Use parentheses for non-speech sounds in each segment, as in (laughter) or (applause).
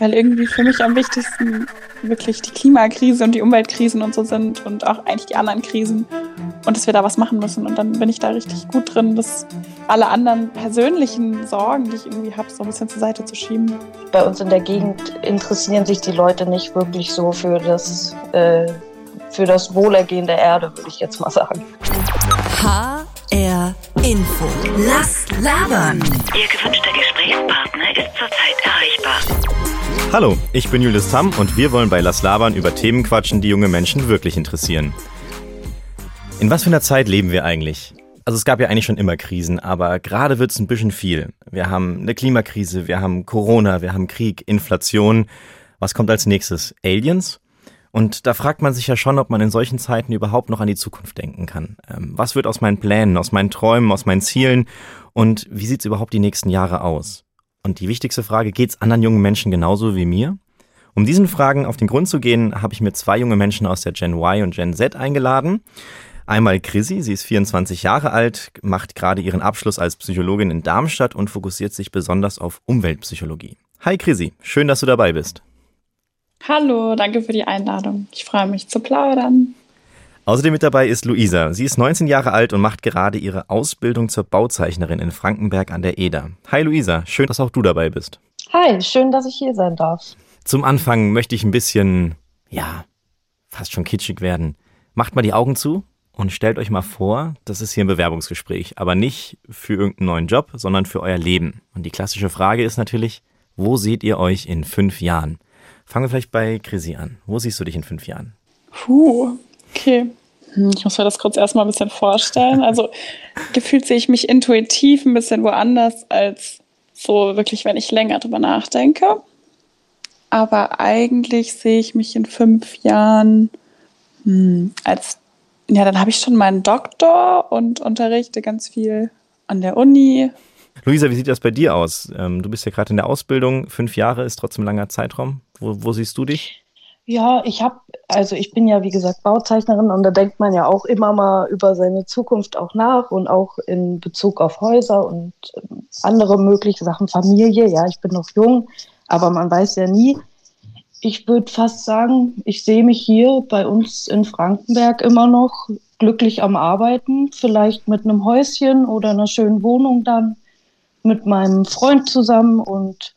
weil irgendwie für mich am wichtigsten wirklich die Klimakrise und die Umweltkrisen und so sind und auch eigentlich die anderen Krisen und dass wir da was machen müssen. Und dann bin ich da richtig gut drin, dass alle anderen persönlichen Sorgen, die ich irgendwie habe, so ein bisschen zur Seite zu schieben. Bei uns in der Gegend interessieren sich die Leute nicht wirklich so für das, äh, für das Wohlergehen der Erde, würde ich jetzt mal sagen. HR Info. Lass labern. Ihr gewünschter Gesprächspartner ist zurzeit erreichbar. Hallo, ich bin Julius Tamm und wir wollen bei Lass labern über Themen quatschen, die junge Menschen wirklich interessieren. In was für einer Zeit leben wir eigentlich? Also es gab ja eigentlich schon immer Krisen, aber gerade wird es ein bisschen viel. Wir haben eine Klimakrise, wir haben Corona, wir haben Krieg, Inflation. Was kommt als nächstes? Aliens? Und da fragt man sich ja schon, ob man in solchen Zeiten überhaupt noch an die Zukunft denken kann. Ähm, was wird aus meinen Plänen, aus meinen Träumen, aus meinen Zielen und wie sieht es überhaupt die nächsten Jahre aus? Und die wichtigste Frage, geht es anderen jungen Menschen genauso wie mir? Um diesen Fragen auf den Grund zu gehen, habe ich mir zwei junge Menschen aus der Gen Y und Gen Z eingeladen. Einmal Chrissy, sie ist 24 Jahre alt, macht gerade ihren Abschluss als Psychologin in Darmstadt und fokussiert sich besonders auf Umweltpsychologie. Hi Chrissy, schön, dass du dabei bist. Hallo, danke für die Einladung. Ich freue mich zu plaudern. Außerdem mit dabei ist Luisa. Sie ist 19 Jahre alt und macht gerade ihre Ausbildung zur Bauzeichnerin in Frankenberg an der Eder. Hi Luisa, schön, dass auch du dabei bist. Hi, schön, dass ich hier sein darf. Zum Anfang möchte ich ein bisschen, ja, fast schon kitschig werden. Macht mal die Augen zu und stellt euch mal vor, das ist hier ein Bewerbungsgespräch, aber nicht für irgendeinen neuen Job, sondern für euer Leben. Und die klassische Frage ist natürlich, wo seht ihr euch in fünf Jahren? Fangen wir vielleicht bei Chrissy an. Wo siehst du dich in fünf Jahren? Puh, okay. Hm, ich muss mir das kurz erstmal ein bisschen vorstellen. Also gefühlt sehe ich mich intuitiv ein bisschen woanders als so wirklich, wenn ich länger drüber nachdenke. Aber eigentlich sehe ich mich in fünf Jahren hm, als, ja, dann habe ich schon meinen Doktor und unterrichte ganz viel an der Uni, Luisa, wie sieht das bei dir aus? Ähm, du bist ja gerade in der Ausbildung. Fünf Jahre ist trotzdem ein langer Zeitraum. Wo, wo siehst du dich? Ja, ich habe, also ich bin ja wie gesagt Bauzeichnerin und da denkt man ja auch immer mal über seine Zukunft auch nach und auch in Bezug auf Häuser und ähm, andere mögliche Sachen, Familie. Ja, ich bin noch jung, aber man weiß ja nie. Ich würde fast sagen, ich sehe mich hier bei uns in Frankenberg immer noch glücklich am Arbeiten, vielleicht mit einem Häuschen oder einer schönen Wohnung dann mit meinem Freund zusammen und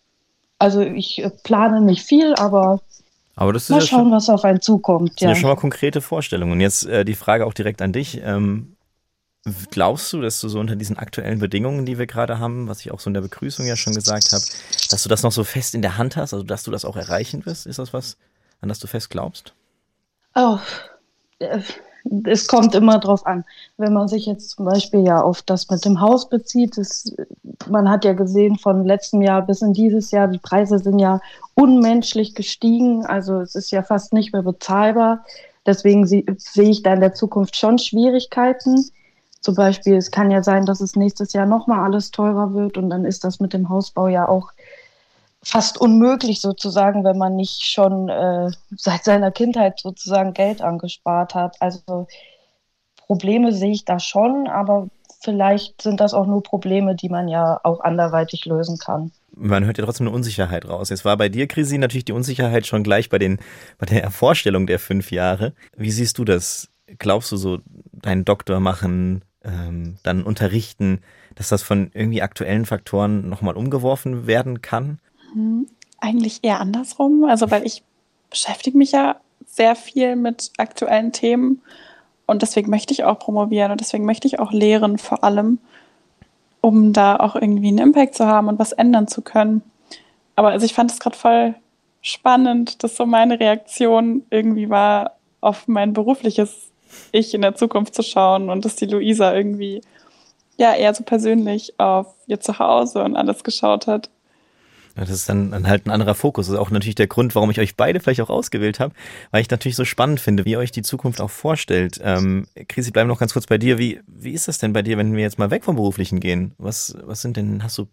also ich äh, plane nicht viel, aber, aber das ist mal ja schauen, schon, was auf einen zukommt. Sind ja schon mal konkrete Vorstellungen. Und jetzt äh, die Frage auch direkt an dich. Ähm, glaubst du, dass du so unter diesen aktuellen Bedingungen, die wir gerade haben, was ich auch so in der Begrüßung ja schon gesagt habe, dass du das noch so fest in der Hand hast, also dass du das auch erreichen wirst? Ist das was, an das du fest glaubst? Oh, äh, es kommt immer drauf an. Wenn man sich jetzt zum Beispiel ja auf das mit dem Haus bezieht, das, man hat ja gesehen, von letztem Jahr bis in dieses Jahr, die Preise sind ja unmenschlich gestiegen. Also es ist ja fast nicht mehr bezahlbar. Deswegen sehe ich da in der Zukunft schon Schwierigkeiten. Zum Beispiel, es kann ja sein, dass es nächstes Jahr nochmal alles teurer wird und dann ist das mit dem Hausbau ja auch fast unmöglich sozusagen, wenn man nicht schon äh, seit seiner Kindheit sozusagen Geld angespart hat. Also Probleme sehe ich da schon, aber vielleicht sind das auch nur Probleme, die man ja auch anderweitig lösen kann. Man hört ja trotzdem eine Unsicherheit raus. Jetzt war bei dir, Chrissy, natürlich die Unsicherheit schon gleich bei, den, bei der Vorstellung der fünf Jahre. Wie siehst du das? Glaubst du so, deinen Doktor machen, ähm, dann unterrichten, dass das von irgendwie aktuellen Faktoren nochmal umgeworfen werden kann? Hm, eigentlich eher andersrum. Also, weil ich beschäftige mich ja sehr viel mit aktuellen Themen und deswegen möchte ich auch promovieren und deswegen möchte ich auch lehren, vor allem, um da auch irgendwie einen Impact zu haben und was ändern zu können. Aber also ich fand es gerade voll spannend, dass so meine Reaktion irgendwie war, auf mein berufliches Ich in der Zukunft zu schauen und dass die Luisa irgendwie ja eher so persönlich auf ihr Zuhause und alles geschaut hat. Das ist dann, dann halt ein anderer Fokus. Das ist auch natürlich der Grund, warum ich euch beide vielleicht auch ausgewählt habe, weil ich natürlich so spannend finde, wie ihr euch die Zukunft auch vorstellt. Ähm, Chris, ich bleibe noch ganz kurz bei dir. Wie, wie ist das denn bei dir, wenn wir jetzt mal weg vom Beruflichen gehen? Was, was sind denn, hast du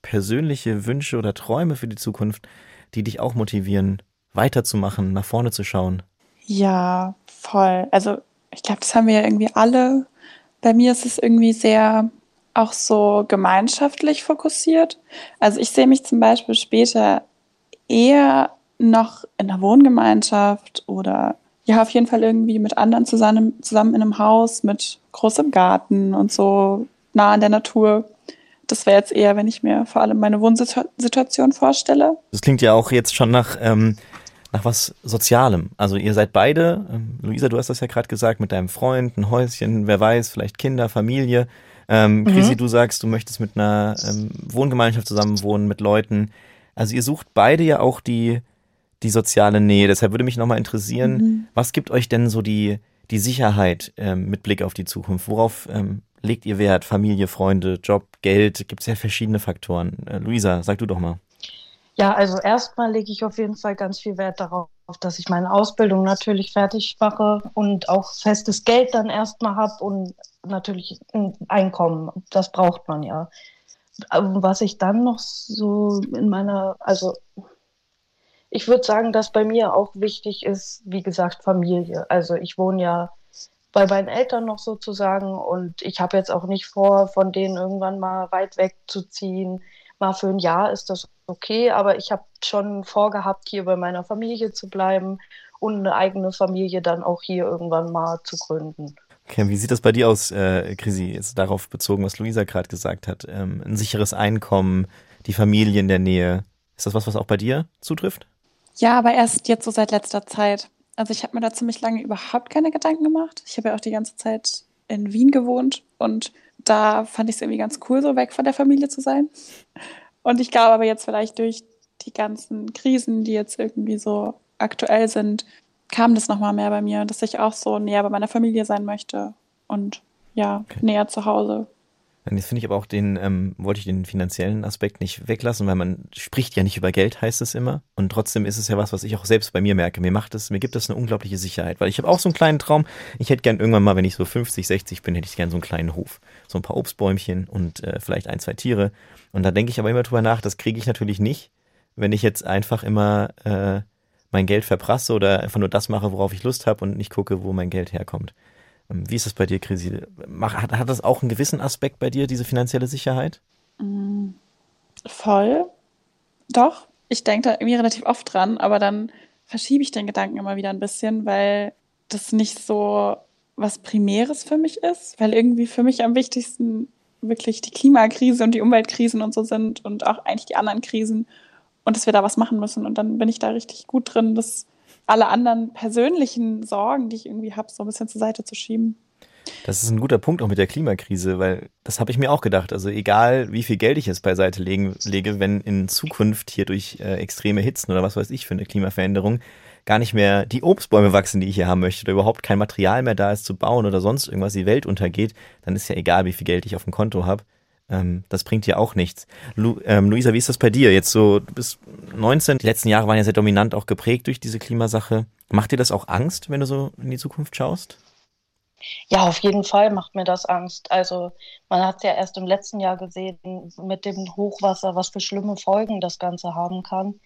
persönliche Wünsche oder Träume für die Zukunft, die dich auch motivieren, weiterzumachen, nach vorne zu schauen? Ja, voll. Also ich glaube, das haben wir ja irgendwie alle. Bei mir ist es irgendwie sehr auch so gemeinschaftlich fokussiert. Also ich sehe mich zum Beispiel später eher noch in einer Wohngemeinschaft oder ja, auf jeden Fall irgendwie mit anderen zusammen, zusammen in einem Haus mit großem Garten und so nah an der Natur. Das wäre jetzt eher, wenn ich mir vor allem meine Wohnsituation vorstelle. Das klingt ja auch jetzt schon nach, ähm, nach was Sozialem. Also ihr seid beide, ähm, Luisa, du hast das ja gerade gesagt, mit deinem Freund, ein Häuschen, wer weiß, vielleicht Kinder, Familie. Ähm, Chrissy, mhm. du sagst, du möchtest mit einer ähm, Wohngemeinschaft zusammenwohnen, mit Leuten. Also ihr sucht beide ja auch die, die soziale Nähe. Deshalb würde mich nochmal interessieren, mhm. was gibt euch denn so die, die Sicherheit ähm, mit Blick auf die Zukunft? Worauf ähm, legt ihr Wert? Familie, Freunde, Job, Geld? Gibt es ja verschiedene Faktoren. Äh, Luisa, sag du doch mal. Ja, also erstmal lege ich auf jeden Fall ganz viel Wert darauf, dass ich meine Ausbildung natürlich fertig mache und auch festes Geld dann erstmal habe und natürlich ein Einkommen. Das braucht man ja. Was ich dann noch so in meiner, also ich würde sagen, dass bei mir auch wichtig ist, wie gesagt, Familie. Also ich wohne ja bei meinen Eltern noch sozusagen und ich habe jetzt auch nicht vor, von denen irgendwann mal weit wegzuziehen. Mal für ein Jahr ist das okay, aber ich habe schon vorgehabt, hier bei meiner Familie zu bleiben und eine eigene Familie dann auch hier irgendwann mal zu gründen. Okay, wie sieht das bei dir aus, äh, Chrissy, jetzt darauf bezogen, was Luisa gerade gesagt hat? Ähm, ein sicheres Einkommen, die Familie in der Nähe. Ist das was, was auch bei dir zutrifft? Ja, aber erst jetzt so seit letzter Zeit. Also ich habe mir da ziemlich lange überhaupt keine Gedanken gemacht. Ich habe ja auch die ganze Zeit in Wien gewohnt und da fand ich es irgendwie ganz cool, so weg von der Familie zu sein. Und ich glaube aber jetzt vielleicht durch die ganzen Krisen, die jetzt irgendwie so aktuell sind, kam das nochmal mehr bei mir, dass ich auch so näher bei meiner Familie sein möchte und ja, okay. näher zu Hause. Jetzt finde ich aber auch den, ähm, wollte ich den finanziellen Aspekt nicht weglassen, weil man spricht ja nicht über Geld, heißt es immer. Und trotzdem ist es ja was, was ich auch selbst bei mir merke. Mir macht es, mir gibt es eine unglaubliche Sicherheit, weil ich habe auch so einen kleinen Traum. Ich hätte gern irgendwann mal, wenn ich so 50, 60 bin, hätte ich gern so einen kleinen Hof. So ein paar Obstbäumchen und äh, vielleicht ein, zwei Tiere. Und da denke ich aber immer drüber nach, das kriege ich natürlich nicht, wenn ich jetzt einfach immer äh, mein Geld verprasse oder einfach nur das mache, worauf ich Lust habe und nicht gucke, wo mein Geld herkommt. Ähm, wie ist das bei dir, Chrissy? Hat, hat das auch einen gewissen Aspekt bei dir, diese finanzielle Sicherheit? Mm, voll. Doch. Ich denke da irgendwie relativ oft dran, aber dann verschiebe ich den Gedanken immer wieder ein bisschen, weil das nicht so was Primäres für mich ist, weil irgendwie für mich am wichtigsten wirklich die Klimakrise und die Umweltkrisen und so sind und auch eigentlich die anderen Krisen und dass wir da was machen müssen. Und dann bin ich da richtig gut drin, das alle anderen persönlichen Sorgen, die ich irgendwie habe, so ein bisschen zur Seite zu schieben. Das ist ein guter Punkt auch mit der Klimakrise, weil das habe ich mir auch gedacht. Also egal, wie viel Geld ich jetzt beiseite legen, lege, wenn in Zukunft hier durch äh, extreme Hitzen oder was weiß ich für eine Klimaveränderung gar nicht mehr die Obstbäume wachsen, die ich hier haben möchte, oder überhaupt kein Material mehr da ist zu bauen oder sonst irgendwas, die Welt untergeht, dann ist ja egal, wie viel Geld ich auf dem Konto habe. Ähm, das bringt ja auch nichts. Lu ähm, Luisa, wie ist das bei dir? Jetzt so, du bist 19, die letzten Jahre waren ja sehr dominant auch geprägt durch diese Klimasache. Macht dir das auch Angst, wenn du so in die Zukunft schaust? Ja, auf jeden Fall macht mir das Angst. Also man hat es ja erst im letzten Jahr gesehen mit dem Hochwasser, was für schlimme Folgen das Ganze haben kann.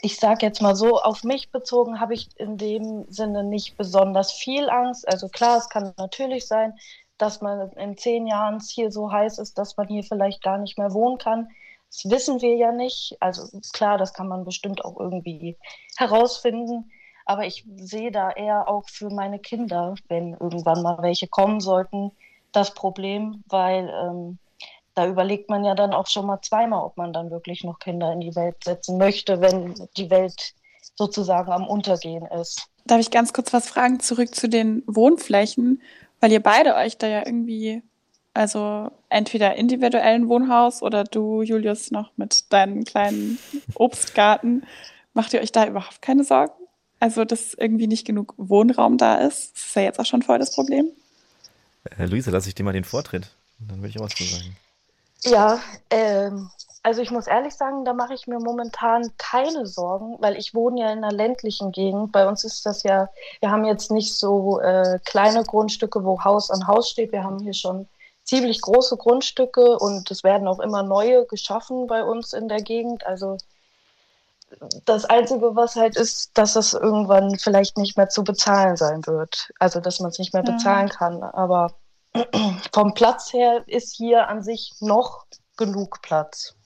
Ich sage jetzt mal so, auf mich bezogen habe ich in dem Sinne nicht besonders viel Angst. Also klar, es kann natürlich sein, dass man in zehn Jahren hier so heiß ist, dass man hier vielleicht gar nicht mehr wohnen kann. Das wissen wir ja nicht. Also klar, das kann man bestimmt auch irgendwie herausfinden. Aber ich sehe da eher auch für meine Kinder, wenn irgendwann mal welche kommen sollten, das Problem, weil ähm, da überlegt man ja dann auch schon mal zweimal, ob man dann wirklich noch Kinder in die Welt setzen möchte, wenn die Welt sozusagen am Untergehen ist. Darf ich ganz kurz was fragen, zurück zu den Wohnflächen? Weil ihr beide euch da ja irgendwie, also entweder individuellen Wohnhaus oder du, Julius, noch mit deinem kleinen (laughs) Obstgarten, macht ihr euch da überhaupt keine Sorgen? Also, dass irgendwie nicht genug Wohnraum da ist? Das ist ja jetzt auch schon voll das Problem. Herr Luise, lasse ich dir mal den Vortritt. Dann würde ich auch was zu sagen. Ja, ähm, also ich muss ehrlich sagen, da mache ich mir momentan keine Sorgen, weil ich wohne ja in einer ländlichen Gegend. Bei uns ist das ja, wir haben jetzt nicht so äh, kleine Grundstücke, wo Haus an Haus steht. Wir haben hier schon ziemlich große Grundstücke und es werden auch immer neue geschaffen bei uns in der Gegend. Also das Einzige, was halt ist, dass das irgendwann vielleicht nicht mehr zu bezahlen sein wird. Also dass man es nicht mehr bezahlen kann. Aber (clears throat) vom Platz her ist hier an sich noch genug Platz.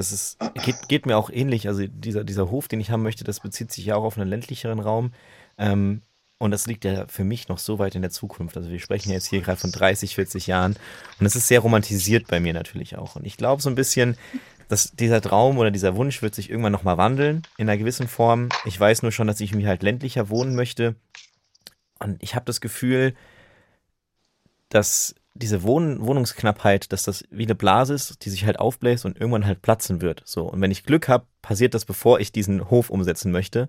Das ist, geht, geht mir auch ähnlich. Also dieser, dieser Hof, den ich haben möchte, das bezieht sich ja auch auf einen ländlicheren Raum. Ähm, und das liegt ja für mich noch so weit in der Zukunft. Also wir sprechen jetzt hier gerade von 30, 40 Jahren. Und es ist sehr romantisiert bei mir natürlich auch. Und ich glaube so ein bisschen, dass dieser Traum oder dieser Wunsch wird sich irgendwann nochmal wandeln in einer gewissen Form. Ich weiß nur schon, dass ich mir halt ländlicher wohnen möchte. Und ich habe das Gefühl, dass diese Wohn Wohnungsknappheit, dass das wie eine Blase ist, die sich halt aufbläst und irgendwann halt platzen wird. So. Und wenn ich Glück habe, passiert das, bevor ich diesen Hof umsetzen möchte.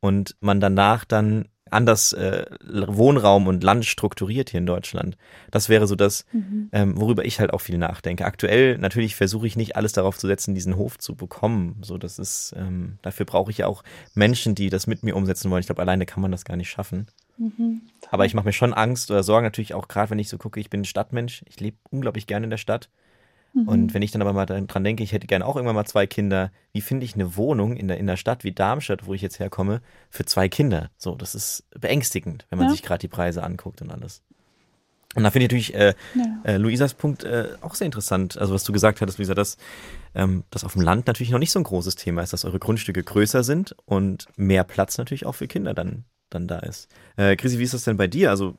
Und man danach dann anders äh, Wohnraum und Land strukturiert hier in Deutschland. Das wäre so das, mhm. ähm, worüber ich halt auch viel nachdenke. Aktuell natürlich versuche ich nicht alles darauf zu setzen, diesen Hof zu bekommen. So, das ist, ähm, dafür brauche ich ja auch Menschen, die das mit mir umsetzen wollen. Ich glaube, alleine kann man das gar nicht schaffen. Mhm. Aber ich mache mir schon Angst oder Sorgen natürlich auch, gerade wenn ich so gucke, ich bin ein Stadtmensch, ich lebe unglaublich gerne in der Stadt. Mhm. Und wenn ich dann aber mal dran denke, ich hätte gerne auch irgendwann mal zwei Kinder, wie finde ich eine Wohnung in der, in der Stadt wie Darmstadt, wo ich jetzt herkomme, für zwei Kinder? So, das ist beängstigend, wenn man ja. sich gerade die Preise anguckt und alles. Und da finde ich natürlich äh, ja. äh, Luisas Punkt äh, auch sehr interessant. Also was du gesagt hattest, Luisa, dass ähm, das auf dem Land natürlich noch nicht so ein großes Thema ist, dass eure Grundstücke größer sind und mehr Platz natürlich auch für Kinder dann, dann da ist. Äh, Chrissy, wie ist das denn bei dir? Also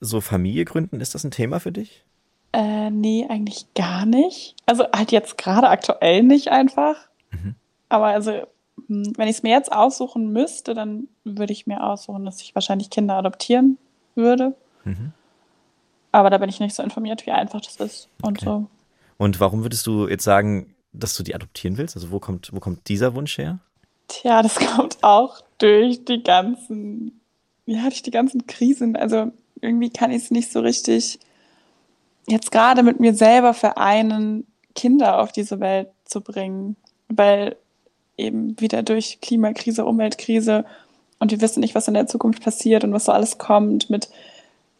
so Familie gründen, ist das ein Thema für dich? Äh, nee, eigentlich gar nicht. Also halt jetzt gerade aktuell nicht einfach. Mhm. Aber also, hm, wenn ich es mir jetzt aussuchen müsste, dann würde ich mir aussuchen, dass ich wahrscheinlich Kinder adoptieren würde. Mhm. Aber da bin ich nicht so informiert, wie einfach das ist und okay. so. Und warum würdest du jetzt sagen, dass du die adoptieren willst? Also wo kommt, wo kommt dieser Wunsch her? Tja, das (laughs) kommt auch durch die ganzen, ja, durch die ganzen Krisen. Also irgendwie kann ich es nicht so richtig jetzt gerade mit mir selber vereinen, Kinder auf diese Welt zu bringen, weil eben wieder durch Klimakrise, Umweltkrise und wir wissen nicht, was in der Zukunft passiert und was so alles kommt mit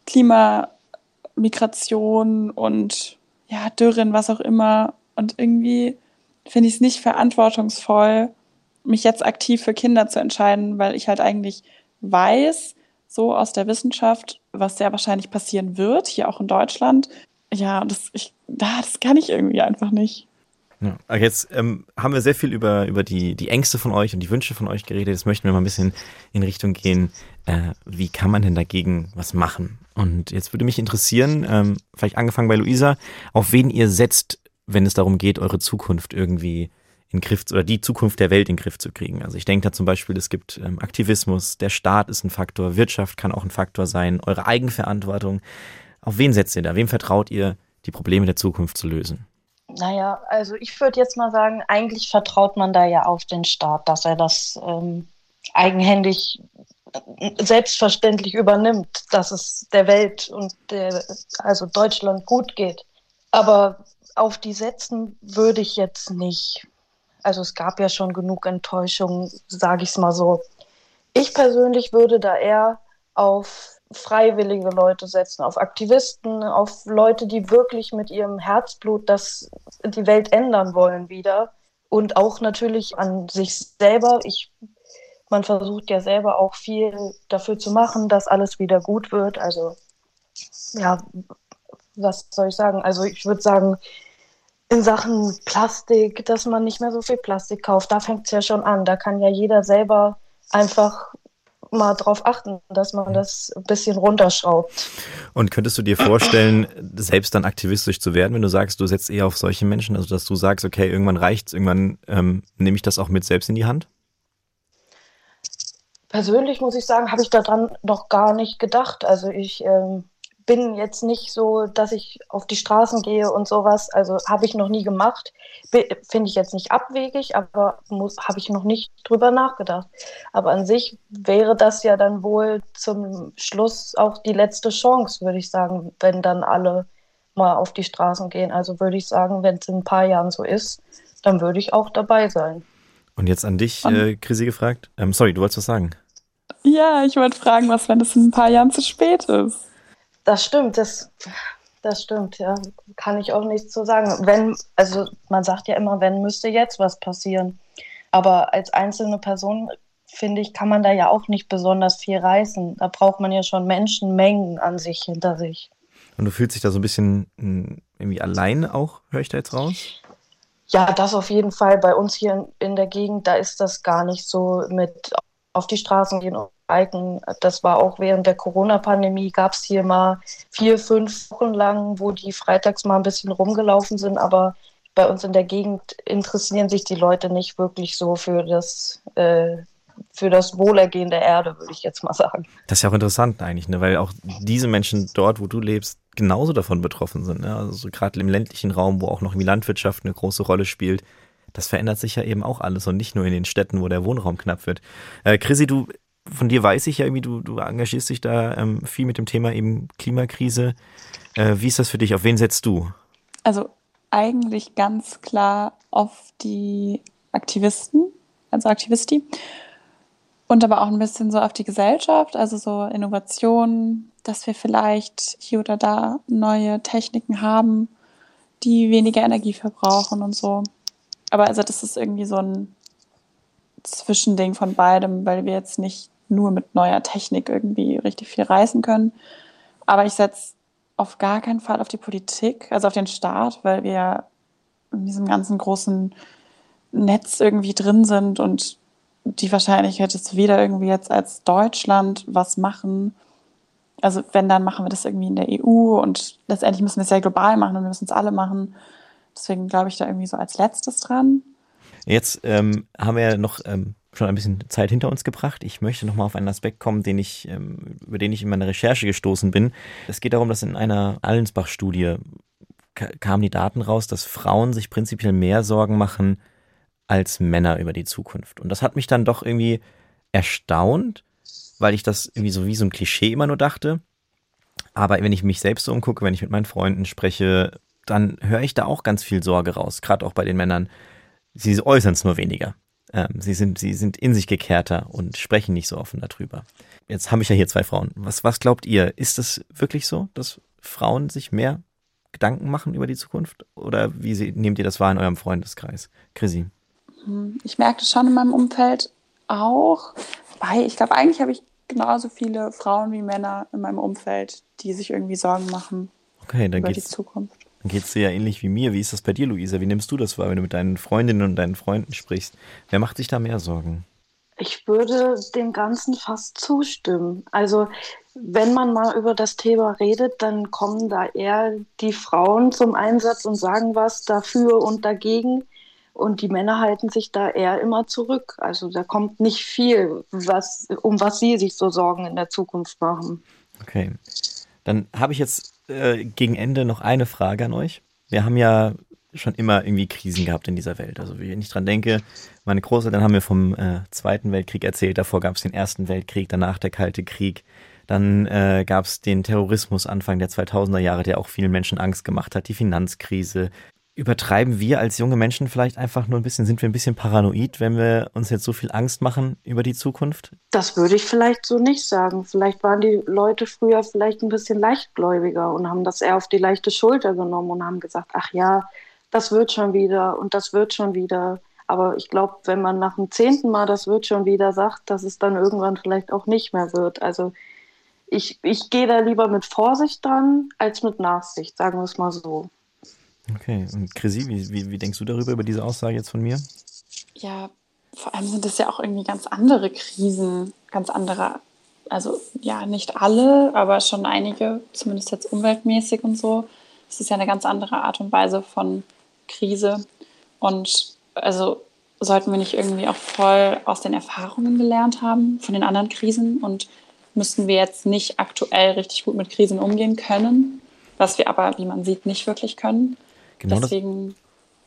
Klimamigration und ja, Dürren, was auch immer. Und irgendwie finde ich es nicht verantwortungsvoll, mich jetzt aktiv für Kinder zu entscheiden, weil ich halt eigentlich weiß, so aus der Wissenschaft, was sehr wahrscheinlich passieren wird, hier auch in Deutschland, ja, das, ich, das kann ich irgendwie einfach nicht. Ja, jetzt ähm, haben wir sehr viel über, über die, die Ängste von euch und die Wünsche von euch geredet. Jetzt möchten wir mal ein bisschen in Richtung gehen, äh, wie kann man denn dagegen was machen? Und jetzt würde mich interessieren, ähm, vielleicht angefangen bei Luisa, auf wen ihr setzt, wenn es darum geht, eure Zukunft irgendwie in Griff oder die Zukunft der Welt in den Griff zu kriegen. Also ich denke da zum Beispiel, es gibt ähm, Aktivismus, der Staat ist ein Faktor, Wirtschaft kann auch ein Faktor sein, eure Eigenverantwortung. Auf wen setzt ihr da? Wem vertraut ihr, die Probleme der Zukunft zu lösen? Naja, also ich würde jetzt mal sagen, eigentlich vertraut man da ja auf den Staat, dass er das ähm, eigenhändig äh, selbstverständlich übernimmt, dass es der Welt und der, also Deutschland gut geht. Aber auf die setzen würde ich jetzt nicht. Also es gab ja schon genug Enttäuschungen, sage ich es mal so. Ich persönlich würde da eher auf freiwillige Leute setzen, auf Aktivisten, auf Leute, die wirklich mit ihrem Herzblut das, die Welt ändern wollen wieder. Und auch natürlich an sich selber. Ich, man versucht ja selber auch viel dafür zu machen, dass alles wieder gut wird. Also, ja, was soll ich sagen? Also, ich würde sagen, in Sachen Plastik, dass man nicht mehr so viel Plastik kauft, da fängt es ja schon an. Da kann ja jeder selber einfach mal drauf achten, dass man das ein bisschen runterschraubt. Und könntest du dir vorstellen, selbst dann aktivistisch zu werden, wenn du sagst, du setzt eher auf solche Menschen, also dass du sagst, okay, irgendwann reicht's, irgendwann ähm, nehme ich das auch mit selbst in die Hand? Persönlich muss ich sagen, habe ich daran noch gar nicht gedacht. Also ich ähm, bin jetzt nicht so, dass ich auf die Straßen gehe und sowas. Also habe ich noch nie gemacht. Finde ich jetzt nicht abwegig, aber habe ich noch nicht drüber nachgedacht. Aber an sich wäre das ja dann wohl zum Schluss auch die letzte Chance, würde ich sagen, wenn dann alle mal auf die Straßen gehen. Also würde ich sagen, wenn es in ein paar Jahren so ist, dann würde ich auch dabei sein. Und jetzt an dich, äh, Chrissy, gefragt. Ähm, sorry, du wolltest was sagen. Ja, ich wollte fragen, was, wenn es in ein paar Jahren zu spät ist. Das stimmt, das, das stimmt, ja. Kann ich auch nichts zu sagen. Wenn, also man sagt ja immer, wenn müsste jetzt was passieren. Aber als einzelne Person, finde ich, kann man da ja auch nicht besonders viel reißen. Da braucht man ja schon Menschenmengen an sich hinter sich. Und du fühlst dich da so ein bisschen hm, irgendwie allein auch, höre ich da jetzt raus? Ja, das auf jeden Fall. Bei uns hier in, in der Gegend, da ist das gar nicht so mit auf die Straßen gehen und biken. Das war auch während der Corona-Pandemie, gab es hier mal vier, fünf Wochen lang, wo die freitags mal ein bisschen rumgelaufen sind, aber bei uns in der Gegend interessieren sich die Leute nicht wirklich so für das, äh, für das Wohlergehen der Erde, würde ich jetzt mal sagen. Das ist ja auch interessant eigentlich, ne? weil auch diese Menschen dort, wo du lebst, genauso davon betroffen sind. Ne? Also so gerade im ländlichen Raum, wo auch noch die Landwirtschaft eine große Rolle spielt. Das verändert sich ja eben auch alles und nicht nur in den Städten, wo der Wohnraum knapp wird. Äh, Chrissy, du, von dir weiß ich ja irgendwie, du, du engagierst dich da ähm, viel mit dem Thema eben Klimakrise. Äh, wie ist das für dich? Auf wen setzt du? Also eigentlich ganz klar auf die Aktivisten, also Aktivisti. Und aber auch ein bisschen so auf die Gesellschaft, also so Innovationen, dass wir vielleicht hier oder da neue Techniken haben, die weniger Energie verbrauchen und so. Aber also das ist irgendwie so ein Zwischending von beidem, weil wir jetzt nicht nur mit neuer Technik irgendwie richtig viel reißen können. Aber ich setze auf gar keinen Fall auf die Politik, also auf den Staat, weil wir in diesem ganzen großen Netz irgendwie drin sind und die Wahrscheinlichkeit, dass wir da irgendwie jetzt als Deutschland was machen, also wenn, dann machen wir das irgendwie in der EU und letztendlich müssen wir es ja global machen und wir müssen es alle machen. Deswegen glaube ich da irgendwie so als letztes dran. Jetzt ähm, haben wir ja noch ähm, schon ein bisschen Zeit hinter uns gebracht. Ich möchte nochmal auf einen Aspekt kommen, den ich, ähm, über den ich in meiner Recherche gestoßen bin. Es geht darum, dass in einer Allensbach-Studie kamen die Daten raus, dass Frauen sich prinzipiell mehr Sorgen machen als Männer über die Zukunft. Und das hat mich dann doch irgendwie erstaunt, weil ich das irgendwie so wie so ein Klischee immer nur dachte. Aber wenn ich mich selbst so umgucke, wenn ich mit meinen Freunden spreche, dann höre ich da auch ganz viel Sorge raus, gerade auch bei den Männern. Sie äußern es nur weniger. Ähm, sie, sind, sie sind in sich gekehrter und sprechen nicht so offen darüber. Jetzt habe ich ja hier zwei Frauen. Was, was glaubt ihr? Ist es wirklich so, dass Frauen sich mehr Gedanken machen über die Zukunft? Oder wie sie, nehmt ihr das wahr in eurem Freundeskreis? Chrissy? Hm, ich merke das schon in meinem Umfeld auch. Wobei, ich glaube, eigentlich habe ich genauso viele Frauen wie Männer in meinem Umfeld, die sich irgendwie Sorgen machen okay, dann über die Zukunft. Dann geht es dir ja ähnlich wie mir. Wie ist das bei dir, Luisa? Wie nimmst du das wahr, wenn du mit deinen Freundinnen und deinen Freunden sprichst? Wer macht sich da mehr Sorgen? Ich würde dem Ganzen fast zustimmen. Also wenn man mal über das Thema redet, dann kommen da eher die Frauen zum Einsatz und sagen was dafür und dagegen. Und die Männer halten sich da eher immer zurück. Also da kommt nicht viel, was, um was sie sich so Sorgen in der Zukunft machen. Okay. Dann habe ich jetzt äh, gegen Ende noch eine Frage an euch. Wir haben ja schon immer irgendwie Krisen gehabt in dieser Welt. Also wenn ich dran denke, meine Großeltern haben mir vom äh, Zweiten Weltkrieg erzählt, davor gab es den Ersten Weltkrieg, danach der Kalte Krieg. Dann äh, gab es den Terrorismus Anfang der 2000er Jahre, der auch vielen Menschen Angst gemacht hat, die Finanzkrise, übertreiben wir als junge Menschen vielleicht einfach nur ein bisschen, sind wir ein bisschen paranoid, wenn wir uns jetzt so viel Angst machen über die Zukunft? Das würde ich vielleicht so nicht sagen. Vielleicht waren die Leute früher vielleicht ein bisschen leichtgläubiger und haben das eher auf die leichte Schulter genommen und haben gesagt, ach ja, das wird schon wieder und das wird schon wieder. Aber ich glaube, wenn man nach dem zehnten Mal das wird schon wieder sagt, dass es dann irgendwann vielleicht auch nicht mehr wird. Also ich, ich gehe da lieber mit Vorsicht dran als mit Nachsicht, sagen wir es mal so. Okay, und Chrissy, wie, wie, wie denkst du darüber, über diese Aussage jetzt von mir? Ja, vor allem sind es ja auch irgendwie ganz andere Krisen, ganz andere, also ja, nicht alle, aber schon einige, zumindest jetzt umweltmäßig und so. Es ist ja eine ganz andere Art und Weise von Krise. Und also sollten wir nicht irgendwie auch voll aus den Erfahrungen gelernt haben von den anderen Krisen und müssten wir jetzt nicht aktuell richtig gut mit Krisen umgehen können, was wir aber, wie man sieht, nicht wirklich können. Genau Deswegen, das,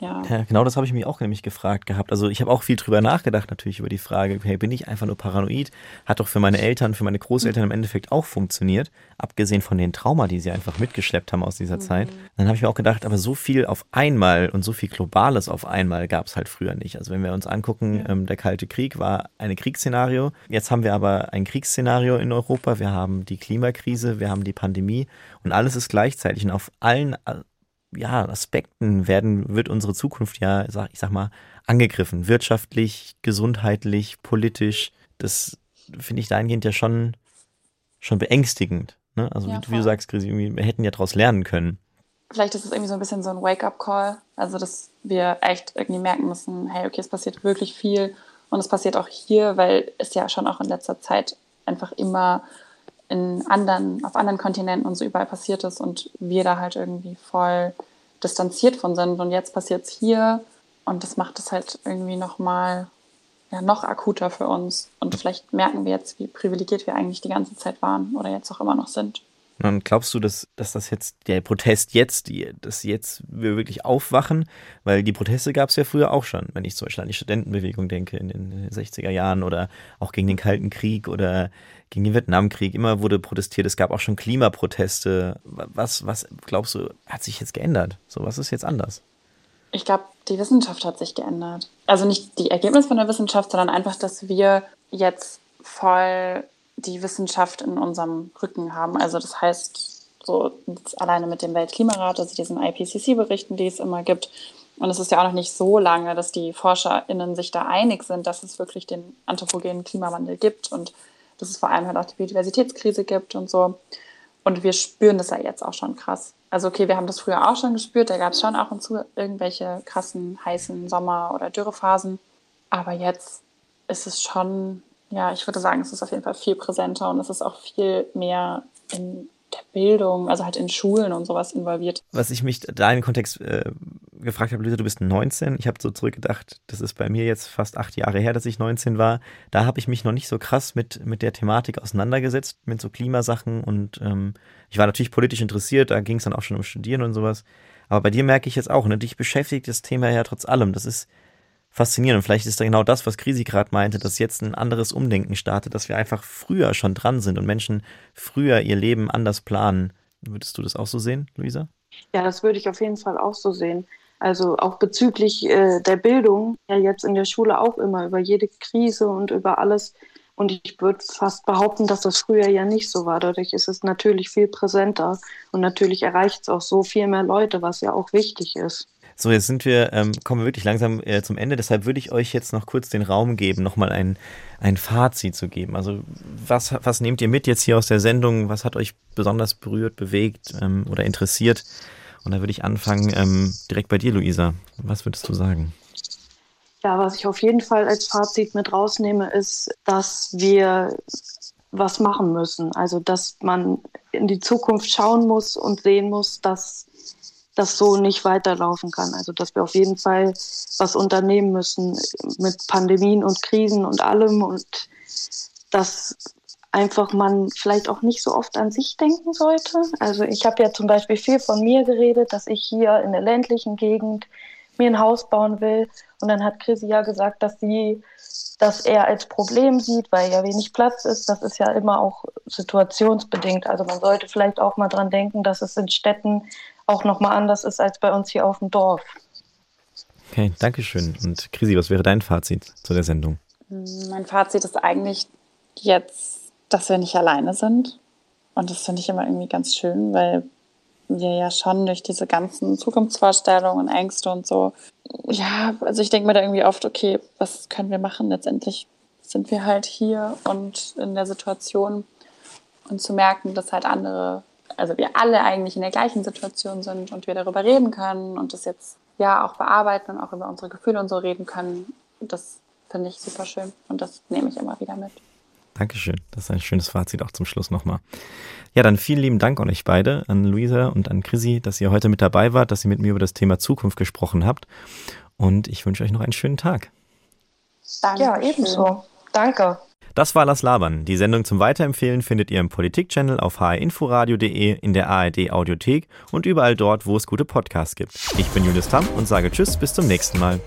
ja. ja. Genau das habe ich mich auch nämlich gefragt gehabt. Also ich habe auch viel drüber nachgedacht natürlich über die Frage, hey, bin ich einfach nur paranoid? Hat doch für meine Eltern, für meine Großeltern im Endeffekt auch funktioniert, abgesehen von den Trauma, die sie einfach mitgeschleppt haben aus dieser mhm. Zeit. Dann habe ich mir auch gedacht, aber so viel auf einmal und so viel Globales auf einmal gab es halt früher nicht. Also wenn wir uns angucken, ja. ähm, der Kalte Krieg war ein Kriegsszenario. Jetzt haben wir aber ein Kriegsszenario in Europa. Wir haben die Klimakrise, wir haben die Pandemie und alles ist gleichzeitig und auf allen ja, Aspekten werden, wird unsere Zukunft ja, ich sag mal, angegriffen. Wirtschaftlich, gesundheitlich, politisch. Das finde ich dahingehend ja schon, schon beängstigend. Ne? Also, ja, wie, wie, du sagst, Chris, wir hätten ja daraus lernen können. vielleicht ist es irgendwie so ein bisschen so ein Wake-up-Call. Also, dass wir echt irgendwie merken müssen, hey, okay, es passiert wirklich viel und es passiert auch hier, weil es ja schon auch in letzter Zeit einfach immer in anderen, auf anderen Kontinenten und so überall passiert ist und wir da halt irgendwie voll distanziert von sind. Und jetzt passiert es hier und das macht es halt irgendwie nochmal ja, noch akuter für uns. Und vielleicht merken wir jetzt, wie privilegiert wir eigentlich die ganze Zeit waren oder jetzt auch immer noch sind. Und glaubst du, dass, dass das jetzt, der Protest jetzt, die, dass jetzt wir wirklich aufwachen? Weil die Proteste gab es ja früher auch schon, wenn ich zum Beispiel an die Studentenbewegung denke in den 60er Jahren oder auch gegen den Kalten Krieg oder gegen den Vietnamkrieg. Immer wurde protestiert. Es gab auch schon Klimaproteste. Was, was glaubst du, hat sich jetzt geändert? So, was ist jetzt anders? Ich glaube, die Wissenschaft hat sich geändert. Also nicht die Ergebnisse von der Wissenschaft, sondern einfach, dass wir jetzt voll die Wissenschaft in unserem Rücken haben. Also das heißt, so alleine mit dem Weltklimarat, also diesen IPCC-Berichten, die es immer gibt. Und es ist ja auch noch nicht so lange, dass die ForscherInnen sich da einig sind, dass es wirklich den anthropogenen Klimawandel gibt und dass es vor allem halt auch die Biodiversitätskrise gibt und so. Und wir spüren das ja jetzt auch schon krass. Also okay, wir haben das früher auch schon gespürt, da gab es schon auch und zu irgendwelche krassen, heißen Sommer- oder Dürrephasen. Aber jetzt ist es schon ja, ich würde sagen, es ist auf jeden Fall viel präsenter und es ist auch viel mehr in der Bildung, also halt in Schulen und sowas involviert. Was ich mich da im Kontext äh, gefragt habe, Lisa, du bist 19. Ich habe so zurückgedacht, das ist bei mir jetzt fast acht Jahre her, dass ich 19 war. Da habe ich mich noch nicht so krass mit, mit der Thematik auseinandergesetzt, mit so Klimasachen und ähm, ich war natürlich politisch interessiert, da ging es dann auch schon um Studieren und sowas. Aber bei dir merke ich jetzt auch, ne, dich beschäftigt das Thema ja trotz allem. Das ist faszinierend. Und vielleicht ist da genau das, was Krisi gerade meinte, dass jetzt ein anderes Umdenken startet, dass wir einfach früher schon dran sind und Menschen früher ihr Leben anders planen. Würdest du das auch so sehen, Luisa? Ja, das würde ich auf jeden Fall auch so sehen. Also auch bezüglich äh, der Bildung, ja jetzt in der Schule auch immer über jede Krise und über alles. Und ich würde fast behaupten, dass das früher ja nicht so war. Dadurch ist es natürlich viel präsenter und natürlich erreicht es auch so viel mehr Leute, was ja auch wichtig ist. So, jetzt sind wir, ähm, kommen wir wirklich langsam äh, zum Ende. Deshalb würde ich euch jetzt noch kurz den Raum geben, nochmal ein, ein Fazit zu geben. Also was, was nehmt ihr mit jetzt hier aus der Sendung? Was hat euch besonders berührt, bewegt ähm, oder interessiert? Und da würde ich anfangen ähm, direkt bei dir, Luisa. Was würdest du sagen? Ja, was ich auf jeden Fall als Fazit mit rausnehme, ist, dass wir was machen müssen. Also, dass man in die Zukunft schauen muss und sehen muss, dass das so nicht weiterlaufen kann. Also dass wir auf jeden Fall was unternehmen müssen mit Pandemien und Krisen und allem und dass einfach man vielleicht auch nicht so oft an sich denken sollte. Also ich habe ja zum Beispiel viel von mir geredet, dass ich hier in der ländlichen Gegend mir ein Haus bauen will. Und dann hat Chrissy ja gesagt, dass sie das eher als Problem sieht, weil ja wenig Platz ist. Das ist ja immer auch situationsbedingt. Also man sollte vielleicht auch mal dran denken, dass es in Städten auch nochmal anders ist als bei uns hier auf dem Dorf. Okay, danke schön. Und Chrissy, was wäre dein Fazit zu der Sendung? Mein Fazit ist eigentlich jetzt, dass wir nicht alleine sind. Und das finde ich immer irgendwie ganz schön, weil wir ja schon durch diese ganzen Zukunftsvorstellungen, Ängste und so, ja, also ich denke mir da irgendwie oft, okay, was können wir machen? Letztendlich sind wir halt hier und in der Situation und zu merken, dass halt andere also wir alle eigentlich in der gleichen Situation sind und wir darüber reden können und das jetzt ja auch bearbeiten und auch über unsere Gefühle und so reden können, das finde ich super schön und das nehme ich immer wieder mit. Dankeschön. Das ist ein schönes Fazit auch zum Schluss nochmal. Ja, dann vielen lieben Dank an euch beide, an Luisa und an Chrissy, dass ihr heute mit dabei wart, dass ihr mit mir über das Thema Zukunft gesprochen habt. Und ich wünsche euch noch einen schönen Tag. Danke. Ja, ebenso. Danke. Das war Las Labern. Die Sendung zum Weiterempfehlen findet ihr im Politik-Channel auf hrinforadio.de, in der ARD Audiothek und überall dort, wo es gute Podcasts gibt. Ich bin Julius Tamm und sage Tschüss, bis zum nächsten Mal.